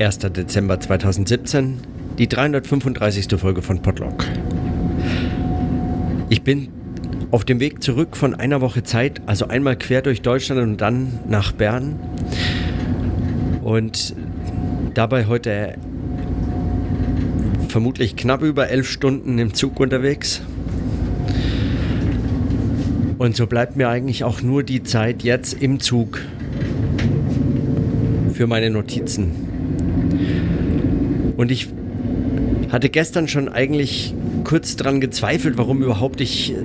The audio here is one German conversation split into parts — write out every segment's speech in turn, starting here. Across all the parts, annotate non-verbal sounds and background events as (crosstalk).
1. Dezember 2017, die 335. Folge von Podlock. Ich bin auf dem Weg zurück von einer Woche Zeit, also einmal quer durch Deutschland und dann nach Bern. Und dabei heute vermutlich knapp über elf Stunden im Zug unterwegs. Und so bleibt mir eigentlich auch nur die Zeit jetzt im Zug für meine Notizen. Und ich hatte gestern schon eigentlich kurz daran gezweifelt, warum überhaupt ich, äh,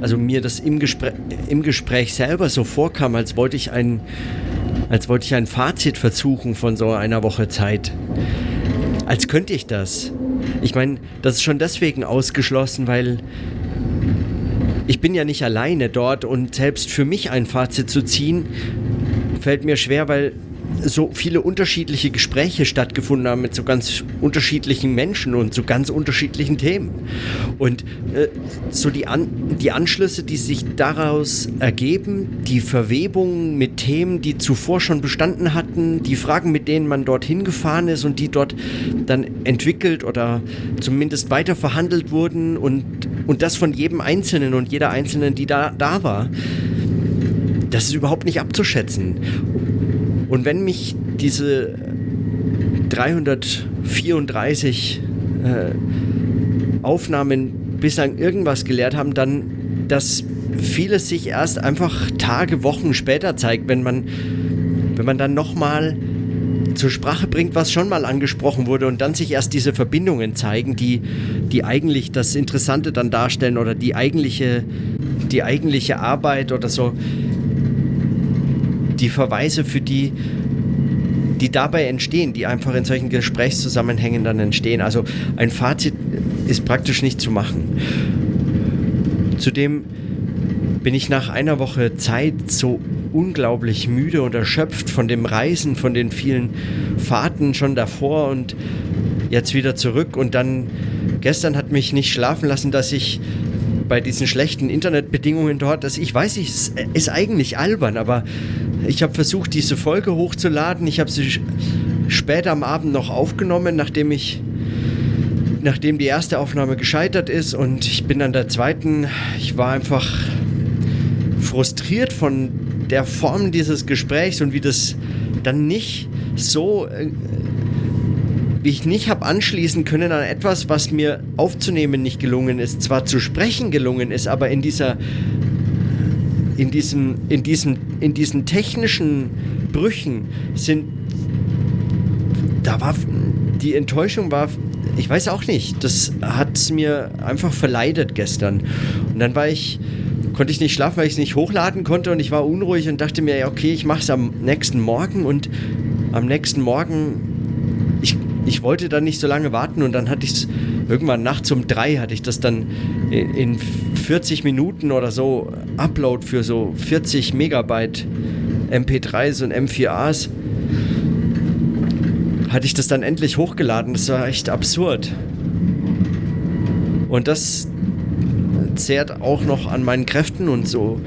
also mir das im Gespräch, im Gespräch selber so vorkam, als wollte ich ein, als wollte ich ein Fazit versuchen von so einer Woche Zeit. Als könnte ich das. Ich meine, das ist schon deswegen ausgeschlossen, weil ich bin ja nicht alleine dort und selbst für mich ein Fazit zu ziehen, fällt mir schwer, weil so viele unterschiedliche Gespräche stattgefunden haben mit so ganz unterschiedlichen Menschen und so ganz unterschiedlichen Themen. Und äh, so die, An die Anschlüsse, die sich daraus ergeben, die Verwebungen mit Themen, die zuvor schon bestanden hatten, die Fragen, mit denen man dorthin gefahren ist und die dort dann entwickelt oder zumindest weiter verhandelt wurden und, und das von jedem Einzelnen und jeder Einzelnen, die da, da war. Das ist überhaupt nicht abzuschätzen. Und wenn mich diese 334 äh, Aufnahmen bislang irgendwas gelehrt haben, dann, dass vieles sich erst einfach Tage, Wochen später zeigt, wenn man, wenn man dann nochmal zur Sprache bringt, was schon mal angesprochen wurde und dann sich erst diese Verbindungen zeigen, die, die eigentlich das Interessante dann darstellen oder die eigentliche, die eigentliche Arbeit oder so die Verweise, für die, die dabei entstehen, die einfach in solchen Gesprächszusammenhängen dann entstehen. Also ein Fazit ist praktisch nicht zu machen. Zudem bin ich nach einer Woche Zeit so unglaublich müde und erschöpft von dem Reisen, von den vielen Fahrten schon davor und jetzt wieder zurück. Und dann gestern hat mich nicht schlafen lassen, dass ich bei diesen schlechten Internetbedingungen dort, dass ich weiß, es ist eigentlich albern, aber ich habe versucht, diese Folge hochzuladen. Ich habe sie später am Abend noch aufgenommen, nachdem ich nachdem die erste Aufnahme gescheitert ist und ich bin an der zweiten, ich war einfach frustriert von der Form dieses Gesprächs und wie das dann nicht so äh, wie ich nicht habe anschließen können an etwas, was mir aufzunehmen nicht gelungen ist, zwar zu sprechen gelungen ist, aber in dieser in diesem, in diesem, in diesen technischen Brüchen sind, da war, die Enttäuschung war, ich weiß auch nicht, das hat es mir einfach verleidet gestern. Und dann war ich, konnte ich nicht schlafen, weil ich es nicht hochladen konnte und ich war unruhig und dachte mir, okay, ich mache es am nächsten Morgen und am nächsten Morgen, ich, wollte dann nicht so lange warten und dann hatte ich es irgendwann nachts um drei hatte ich das dann in, in 40 Minuten oder so Upload für so 40 Megabyte MP3s und M4As hatte ich das dann endlich hochgeladen. Das war echt absurd. Und das zehrt auch noch an meinen Kräften und so.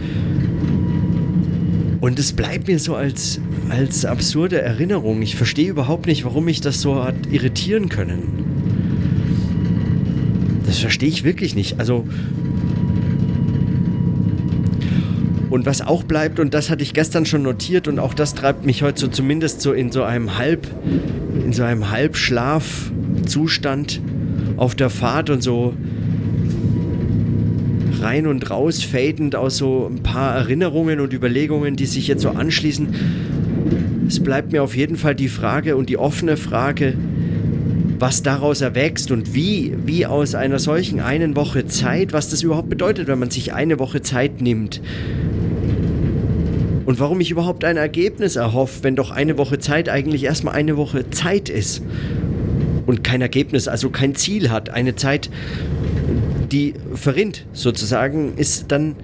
Und es bleibt mir so als, als absurde Erinnerung. Ich verstehe überhaupt nicht, warum mich das so hat irritieren können. Das verstehe ich wirklich nicht. Also. Und was auch bleibt, und das hatte ich gestern schon notiert, und auch das treibt mich heute so zumindest so in so einem Halb, in so einem Halbschlafzustand auf der Fahrt und so rein und raus fadend aus so ein paar Erinnerungen und Überlegungen, die sich jetzt so anschließen. Es bleibt mir auf jeden Fall die Frage und die offene Frage, was daraus erwächst und wie, wie aus einer solchen einen Woche Zeit, was das überhaupt bedeutet, wenn man sich eine Woche Zeit nimmt. Und warum ich überhaupt ein Ergebnis erhoffe, wenn doch eine Woche Zeit eigentlich erstmal eine Woche Zeit ist. Und kein Ergebnis, also kein Ziel hat. Eine Zeit, die verrinnt sozusagen, ist dann,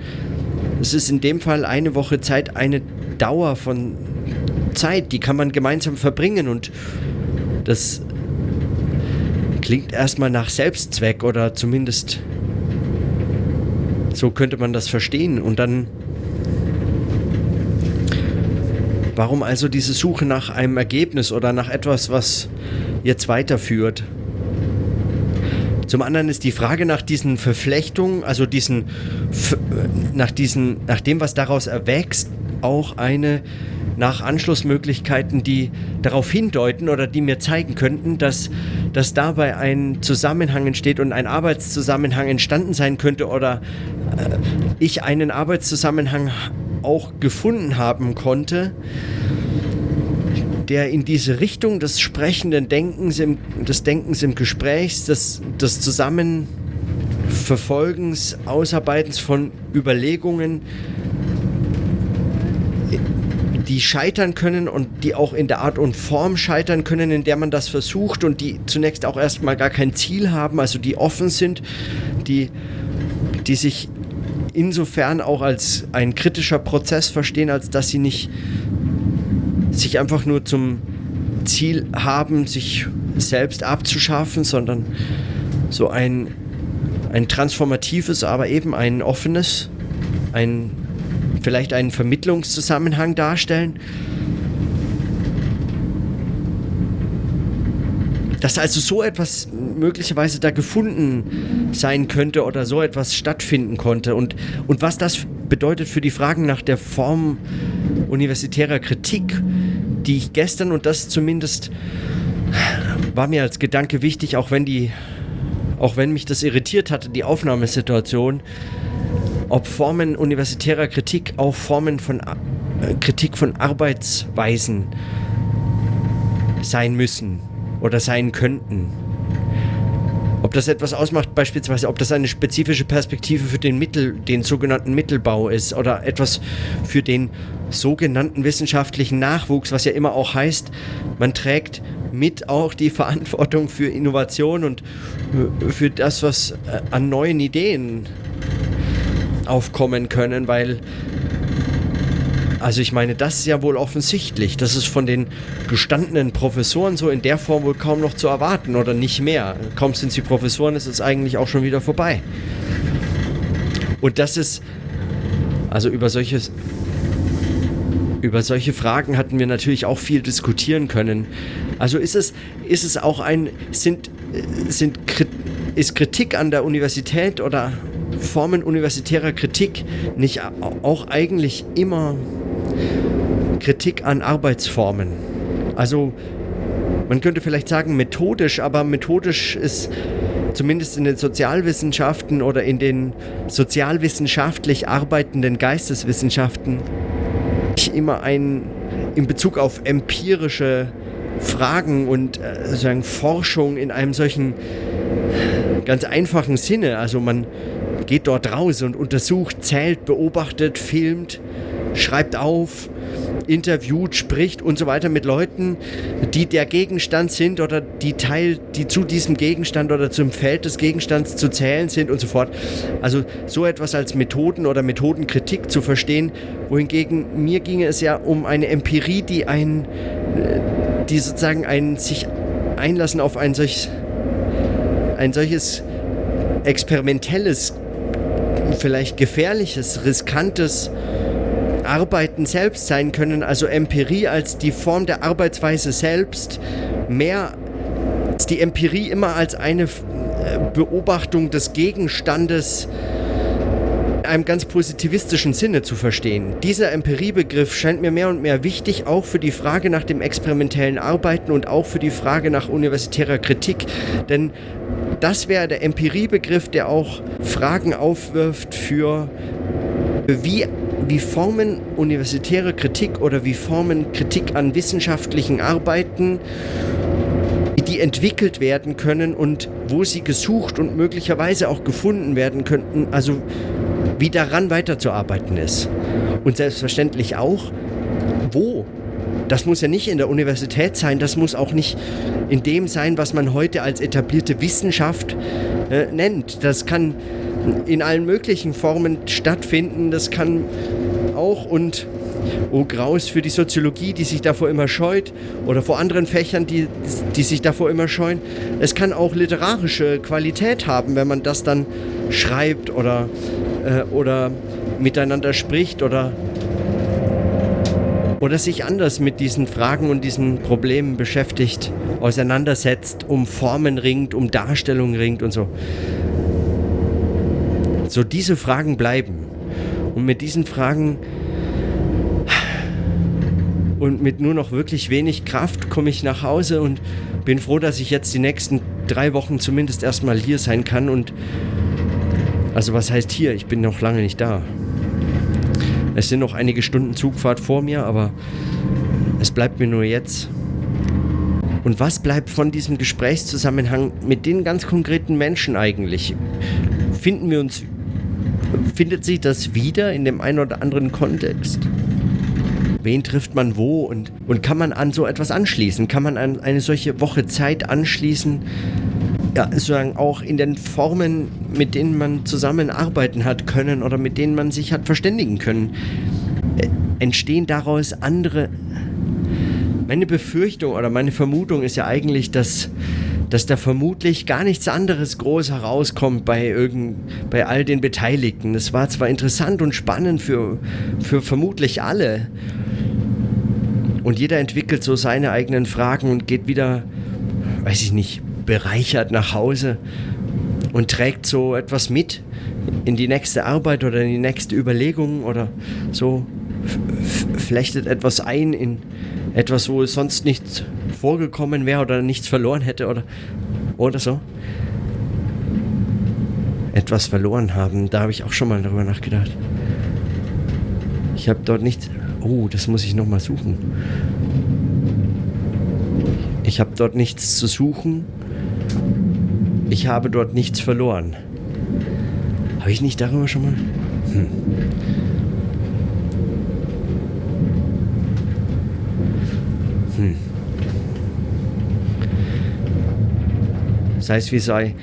es ist in dem Fall eine Woche Zeit, eine Dauer von Zeit, die kann man gemeinsam verbringen und das klingt erstmal nach Selbstzweck oder zumindest so könnte man das verstehen. Und dann, Warum also diese Suche nach einem Ergebnis oder nach etwas, was jetzt weiterführt? Zum anderen ist die Frage nach diesen Verflechtungen, also diesen, nach, diesen, nach dem, was daraus erwächst, auch eine nach Anschlussmöglichkeiten, die darauf hindeuten oder die mir zeigen könnten, dass, dass dabei ein Zusammenhang entsteht und ein Arbeitszusammenhang entstanden sein könnte oder äh, ich einen Arbeitszusammenhang auch gefunden haben konnte, der in diese Richtung des sprechenden Denkens, im, des Denkens im Gesprächs, des, des Zusammenverfolgens, Ausarbeitens von Überlegungen, die scheitern können und die auch in der Art und Form scheitern können, in der man das versucht und die zunächst auch erstmal gar kein Ziel haben, also die offen sind, die, die sich insofern auch als ein kritischer Prozess verstehen, als dass sie nicht sich einfach nur zum Ziel haben, sich selbst abzuschaffen, sondern so ein, ein transformatives, aber eben ein offenes, ein, vielleicht einen Vermittlungszusammenhang darstellen. Dass also so etwas möglicherweise da gefunden sein könnte oder so etwas stattfinden konnte und, und was das bedeutet für die Fragen nach der Form universitärer Kritik, die ich gestern, und das zumindest war mir als Gedanke wichtig, auch wenn die, auch wenn mich das irritiert hatte, die Aufnahmesituation, ob Formen universitärer Kritik auch Formen von äh, Kritik von Arbeitsweisen sein müssen oder sein könnten. Ob das etwas ausmacht, beispielsweise, ob das eine spezifische Perspektive für den Mittel, den sogenannten Mittelbau ist oder etwas für den sogenannten wissenschaftlichen Nachwuchs, was ja immer auch heißt, man trägt mit auch die (laughs) Verantwortung für Innovation und für das, was äh, an neuen Ideen aufkommen können, weil also ich meine, das ist ja wohl offensichtlich. Das ist von den gestandenen Professoren so in der Form wohl kaum noch zu erwarten oder nicht mehr. Kaum sind sie Professoren, ist es eigentlich auch schon wieder vorbei. Und das ist, also über solches, über solche Fragen hatten wir natürlich auch viel diskutieren können. Also ist es, ist es auch ein, sind, sind, ist Kritik an der Universität oder Formen universitärer Kritik nicht auch eigentlich immer Kritik an Arbeitsformen. Also man könnte vielleicht sagen methodisch, aber methodisch ist zumindest in den Sozialwissenschaften oder in den sozialwissenschaftlich arbeitenden Geisteswissenschaften immer ein in Bezug auf empirische Fragen und äh, sozusagen Forschung in einem solchen ganz einfachen Sinne. Also man geht dort raus und untersucht, zählt, beobachtet, filmt schreibt auf, interviewt, spricht und so weiter mit Leuten, die der Gegenstand sind oder die Teil, die zu diesem Gegenstand oder zum Feld des Gegenstands zu zählen sind und so fort. Also so etwas als Methoden oder Methodenkritik zu verstehen, wohingegen mir ginge es ja um eine Empirie, die ein, die sozusagen ein sich einlassen auf ein solches, ein solches experimentelles, vielleicht gefährliches, riskantes Arbeiten selbst sein können, also Empirie als die Form der Arbeitsweise selbst, mehr als die Empirie immer als eine äh, Beobachtung des Gegenstandes in einem ganz positivistischen Sinne zu verstehen. Dieser Empiriebegriff scheint mir mehr und mehr wichtig, auch für die Frage nach dem experimentellen Arbeiten und auch für die Frage nach universitärer Kritik, denn das wäre der Empiriebegriff, der auch Fragen aufwirft für wie wie Formen universitäre Kritik oder wie Formen Kritik an wissenschaftlichen Arbeiten, die entwickelt werden können und wo sie gesucht und möglicherweise auch gefunden werden könnten, also wie daran weiterzuarbeiten ist. Und selbstverständlich auch, wo. Das muss ja nicht in der Universität sein, das muss auch nicht in dem sein, was man heute als etablierte Wissenschaft äh, nennt. Das kann in allen möglichen Formen stattfinden. Das kann auch und oh Graus für die Soziologie, die sich davor immer scheut oder vor anderen Fächern, die, die sich davor immer scheuen. Es kann auch literarische Qualität haben, wenn man das dann schreibt oder, äh, oder miteinander spricht oder oder sich anders mit diesen Fragen und diesen Problemen beschäftigt, auseinandersetzt, um Formen ringt, um Darstellung ringt und so. So diese Fragen bleiben. Und mit diesen Fragen und mit nur noch wirklich wenig Kraft komme ich nach Hause und bin froh, dass ich jetzt die nächsten drei Wochen zumindest erstmal hier sein kann und also was heißt hier? Ich bin noch lange nicht da. Es sind noch einige Stunden Zugfahrt vor mir, aber es bleibt mir nur jetzt. Und was bleibt von diesem Gesprächszusammenhang mit den ganz konkreten Menschen eigentlich? Finden wir uns, findet sich das wieder in dem einen oder anderen Kontext? Wen trifft man wo und, und kann man an so etwas anschließen? Kann man an eine solche Woche Zeit anschließen? Ja, sozusagen auch in den Formen, mit denen man zusammenarbeiten hat können oder mit denen man sich hat verständigen können, äh, entstehen daraus andere. Meine Befürchtung oder meine Vermutung ist ja eigentlich, dass dass da vermutlich gar nichts anderes groß herauskommt bei, irgend, bei all den Beteiligten. Das war zwar interessant und spannend für, für vermutlich alle. Und jeder entwickelt so seine eigenen Fragen und geht wieder, weiß ich nicht, bereichert nach Hause und trägt so etwas mit in die nächste Arbeit oder in die nächste Überlegung oder so flechtet etwas ein in etwas, wo es sonst nichts vorgekommen wäre oder nichts verloren hätte oder, oder so. Etwas verloren haben, da habe ich auch schon mal darüber nachgedacht. Ich habe dort nichts. Oh, das muss ich nochmal suchen. Ich habe dort nichts zu suchen. Ich habe dort nichts verloren. Habe ich nicht darüber schon mal? Hm. Hm. Sei es wie sei.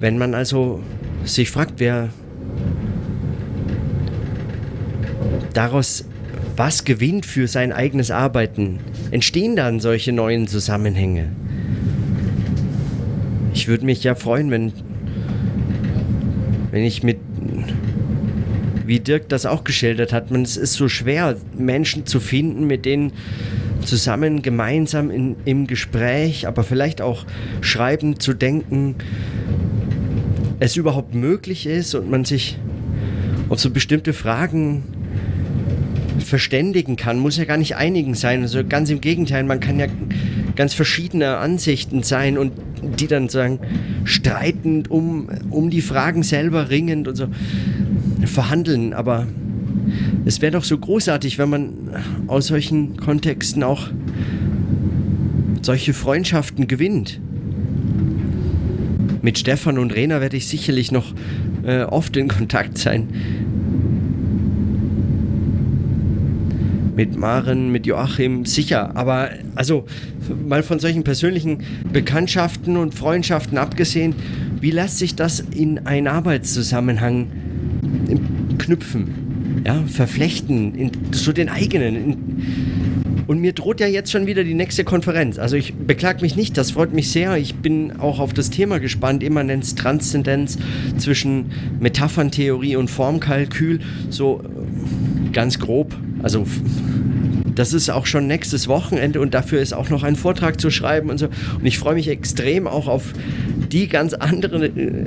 Wenn man also sich fragt, wer daraus was gewinnt für sein eigenes Arbeiten, entstehen dann solche neuen Zusammenhänge. Ich würde mich ja freuen, wenn, wenn ich mit, wie Dirk das auch geschildert hat, man, es ist so schwer, Menschen zu finden, mit denen zusammen, gemeinsam in, im Gespräch, aber vielleicht auch schreiben, zu denken, es überhaupt möglich ist und man sich auf so bestimmte Fragen verständigen kann, muss ja gar nicht einigen sein. Also ganz im Gegenteil, man kann ja ganz verschiedene Ansichten sein und die dann sagen, streitend um, um die Fragen selber ringend und so verhandeln. Aber es wäre doch so großartig, wenn man aus solchen Kontexten auch solche Freundschaften gewinnt. Mit Stefan und Rena werde ich sicherlich noch äh, oft in Kontakt sein. mit Maren, mit Joachim, sicher. Aber also mal von solchen persönlichen Bekanntschaften und Freundschaften abgesehen, wie lässt sich das in einen Arbeitszusammenhang knüpfen, ja, verflechten, in so den eigenen. In, und mir droht ja jetzt schon wieder die nächste Konferenz. Also ich beklag mich nicht, das freut mich sehr. Ich bin auch auf das Thema gespannt, Immanenz, Transzendenz zwischen Metapherntheorie und Formkalkül, so ganz grob. Also das ist auch schon nächstes Wochenende und dafür ist auch noch ein Vortrag zu schreiben und so. Und ich freue mich extrem auch auf die ganz anderen, äh,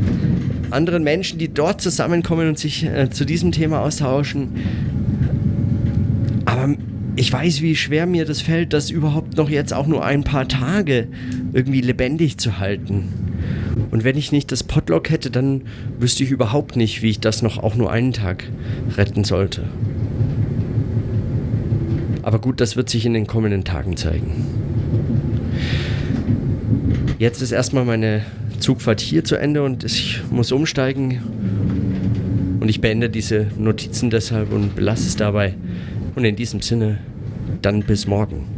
anderen Menschen, die dort zusammenkommen und sich äh, zu diesem Thema austauschen. Aber ich weiß, wie schwer mir das fällt, das überhaupt noch jetzt auch nur ein paar Tage irgendwie lebendig zu halten. Und wenn ich nicht das Potlock hätte, dann wüsste ich überhaupt nicht, wie ich das noch auch nur einen Tag retten sollte. Aber gut, das wird sich in den kommenden Tagen zeigen. Jetzt ist erstmal meine Zugfahrt hier zu Ende und ich muss umsteigen. Und ich beende diese Notizen deshalb und belasse es dabei. Und in diesem Sinne, dann bis morgen.